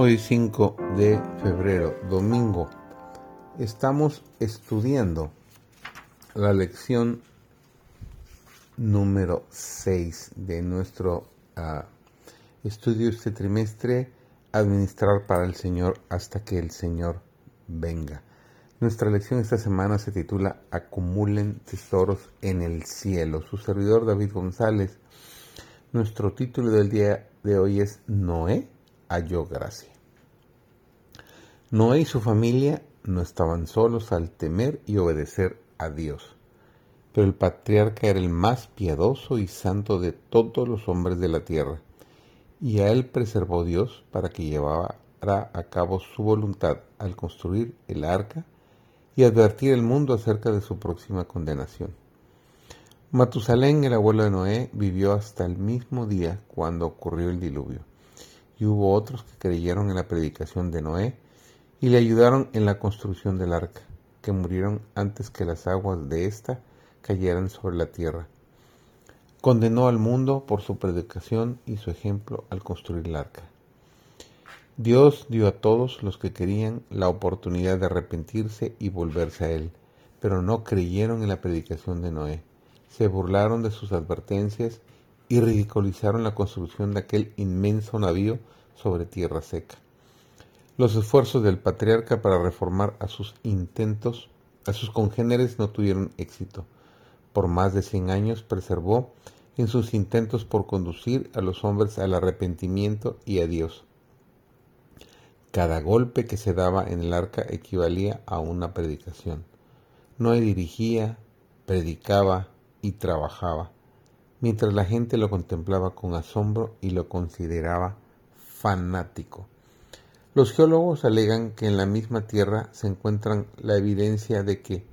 Hoy 5 de febrero, domingo, estamos estudiando la lección número 6 de nuestro uh, estudio este trimestre, Administrar para el Señor hasta que el Señor venga. Nuestra lección esta semana se titula Acumulen tesoros en el cielo. Su servidor David González. Nuestro título del día de hoy es Noé halló gracia. Noé y su familia no estaban solos al temer y obedecer a Dios, pero el patriarca era el más piadoso y santo de todos los hombres de la tierra, y a él preservó Dios para que llevara a cabo su voluntad al construir el arca y advertir al mundo acerca de su próxima condenación. Matusalén, el abuelo de Noé, vivió hasta el mismo día cuando ocurrió el diluvio y hubo otros que creyeron en la predicación de Noé y le ayudaron en la construcción del arca, que murieron antes que las aguas de ésta cayeran sobre la tierra. Condenó al mundo por su predicación y su ejemplo al construir el arca. Dios dio a todos los que querían la oportunidad de arrepentirse y volverse a Él, pero no creyeron en la predicación de Noé. Se burlaron de sus advertencias y ridiculizaron la construcción de aquel inmenso navío sobre tierra seca. Los esfuerzos del patriarca para reformar a sus intentos, a sus congéneres no tuvieron éxito. Por más de cien años preservó en sus intentos por conducir a los hombres al arrepentimiento y a Dios. Cada golpe que se daba en el arca equivalía a una predicación. No dirigía, predicaba y trabajaba mientras la gente lo contemplaba con asombro y lo consideraba fanático. Los geólogos alegan que en la misma Tierra se encuentran la evidencia de que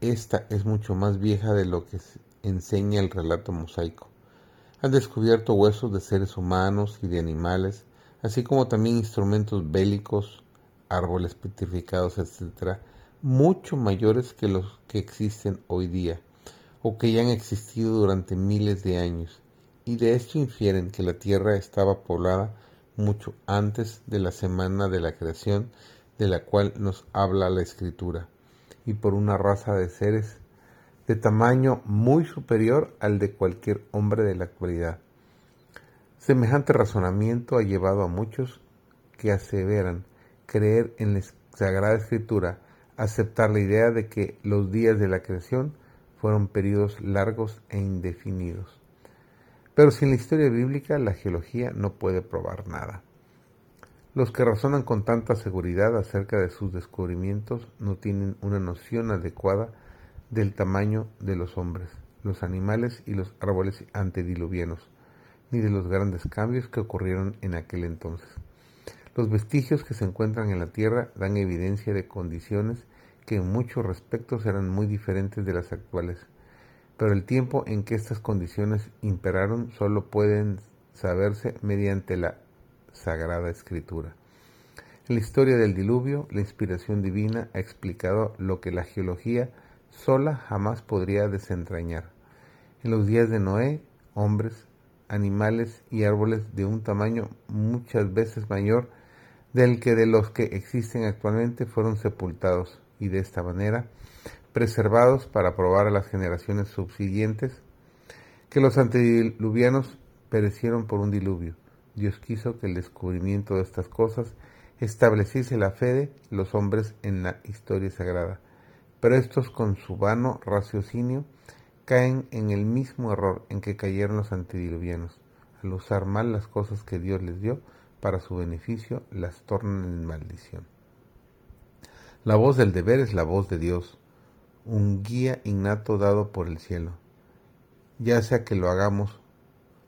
esta es mucho más vieja de lo que enseña el relato mosaico. Han descubierto huesos de seres humanos y de animales, así como también instrumentos bélicos, árboles petrificados, etc., mucho mayores que los que existen hoy día o que ya han existido durante miles de años, y de esto infieren que la Tierra estaba poblada mucho antes de la semana de la creación de la cual nos habla la Escritura, y por una raza de seres de tamaño muy superior al de cualquier hombre de la actualidad. Semejante razonamiento ha llevado a muchos que aseveran creer en la Sagrada Escritura, aceptar la idea de que los días de la creación fueron periodos largos e indefinidos. Pero sin la historia bíblica la geología no puede probar nada. Los que razonan con tanta seguridad acerca de sus descubrimientos no tienen una noción adecuada del tamaño de los hombres, los animales y los árboles antediluvianos, ni de los grandes cambios que ocurrieron en aquel entonces. Los vestigios que se encuentran en la Tierra dan evidencia de condiciones que en muchos respectos eran muy diferentes de las actuales, pero el tiempo en que estas condiciones imperaron solo pueden saberse mediante la Sagrada Escritura. En la historia del diluvio, la inspiración divina ha explicado lo que la geología sola jamás podría desentrañar. En los días de Noé, hombres, animales y árboles de un tamaño muchas veces mayor del que de los que existen actualmente fueron sepultados y de esta manera preservados para probar a las generaciones subsiguientes que los antediluvianos perecieron por un diluvio. Dios quiso que el descubrimiento de estas cosas estableciese la fe de los hombres en la historia sagrada, pero estos con su vano raciocinio caen en el mismo error en que cayeron los antediluvianos. Al usar mal las cosas que Dios les dio para su beneficio, las tornan en maldición. La voz del deber es la voz de Dios, un guía innato dado por el cielo. Ya sea que lo hagamos,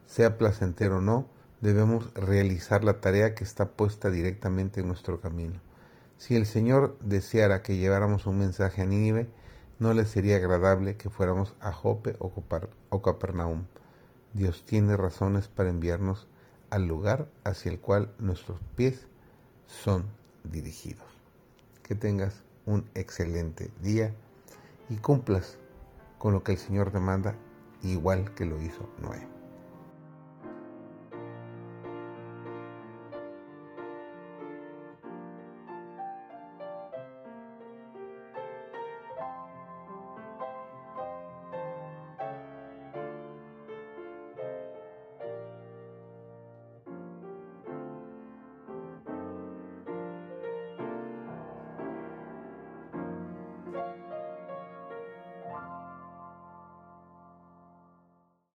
sea placentero o no, debemos realizar la tarea que está puesta directamente en nuestro camino. Si el Señor deseara que lleváramos un mensaje a Nínive, no le sería agradable que fuéramos a Jope o, Capernaum. Dios tiene razones para enviarnos al lugar hacia el cual nuestros pies son dirigidos que tengas un excelente día y cumplas con lo que el Señor demanda igual que lo hizo Noé.